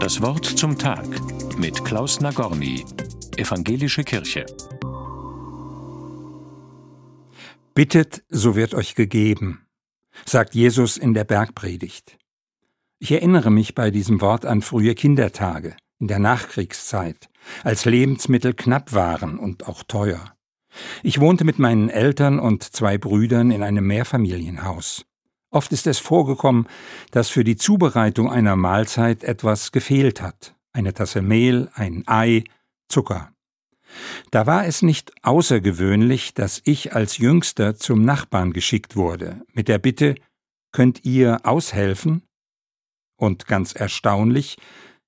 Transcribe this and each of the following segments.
Das Wort zum Tag mit Klaus Nagorny, Evangelische Kirche. Bittet, so wird euch gegeben, sagt Jesus in der Bergpredigt. Ich erinnere mich bei diesem Wort an frühe Kindertage in der Nachkriegszeit, als Lebensmittel knapp waren und auch teuer. Ich wohnte mit meinen Eltern und zwei Brüdern in einem Mehrfamilienhaus. Oft ist es vorgekommen, dass für die Zubereitung einer Mahlzeit etwas gefehlt hat. Eine Tasse Mehl, ein Ei, Zucker. Da war es nicht außergewöhnlich, dass ich als Jüngster zum Nachbarn geschickt wurde, mit der Bitte, könnt ihr aushelfen? Und ganz erstaunlich,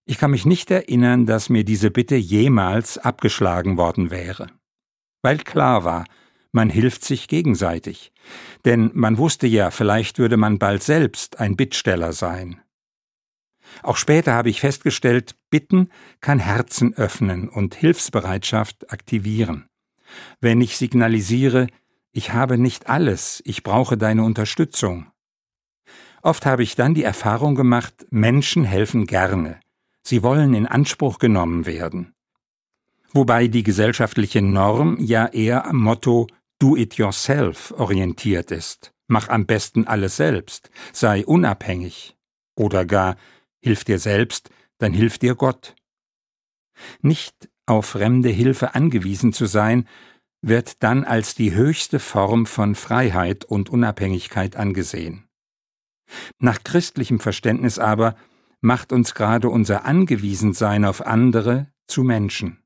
ich kann mich nicht erinnern, dass mir diese Bitte jemals abgeschlagen worden wäre. Weil klar war, man hilft sich gegenseitig. Denn man wusste ja, vielleicht würde man bald selbst ein Bittsteller sein. Auch später habe ich festgestellt, Bitten kann Herzen öffnen und Hilfsbereitschaft aktivieren. Wenn ich signalisiere, ich habe nicht alles, ich brauche deine Unterstützung. Oft habe ich dann die Erfahrung gemacht, Menschen helfen gerne. Sie wollen in Anspruch genommen werden. Wobei die gesellschaftliche Norm ja eher am Motto Do-it-yourself orientiert ist. Mach am besten alles selbst, sei unabhängig. Oder gar, hilf dir selbst, dann hilft dir Gott. Nicht auf fremde Hilfe angewiesen zu sein, wird dann als die höchste Form von Freiheit und Unabhängigkeit angesehen. Nach christlichem Verständnis aber macht uns gerade unser Angewiesensein auf andere zu Menschen.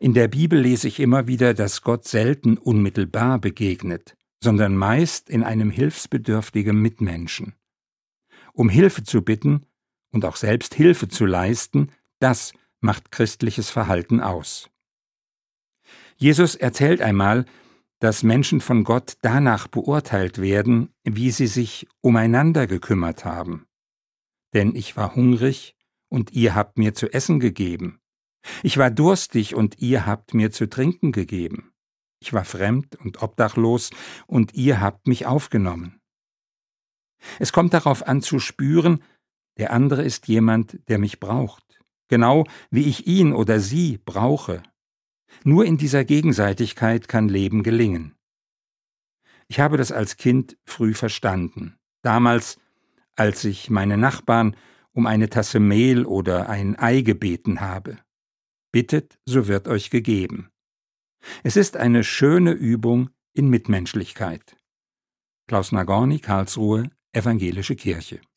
In der Bibel lese ich immer wieder, dass Gott selten unmittelbar begegnet, sondern meist in einem hilfsbedürftigen Mitmenschen. Um Hilfe zu bitten und auch selbst Hilfe zu leisten, das macht christliches Verhalten aus. Jesus erzählt einmal, dass Menschen von Gott danach beurteilt werden, wie sie sich umeinander gekümmert haben. Denn ich war hungrig, und ihr habt mir zu essen gegeben. Ich war durstig und ihr habt mir zu trinken gegeben. Ich war fremd und obdachlos und ihr habt mich aufgenommen. Es kommt darauf an zu spüren, der andere ist jemand, der mich braucht, genau wie ich ihn oder sie brauche. Nur in dieser Gegenseitigkeit kann Leben gelingen. Ich habe das als Kind früh verstanden. Damals, als ich meine Nachbarn um eine Tasse Mehl oder ein Ei gebeten habe. Bittet, so wird euch gegeben. Es ist eine schöne Übung in Mitmenschlichkeit. Klaus Nagorny, Karlsruhe, Evangelische Kirche.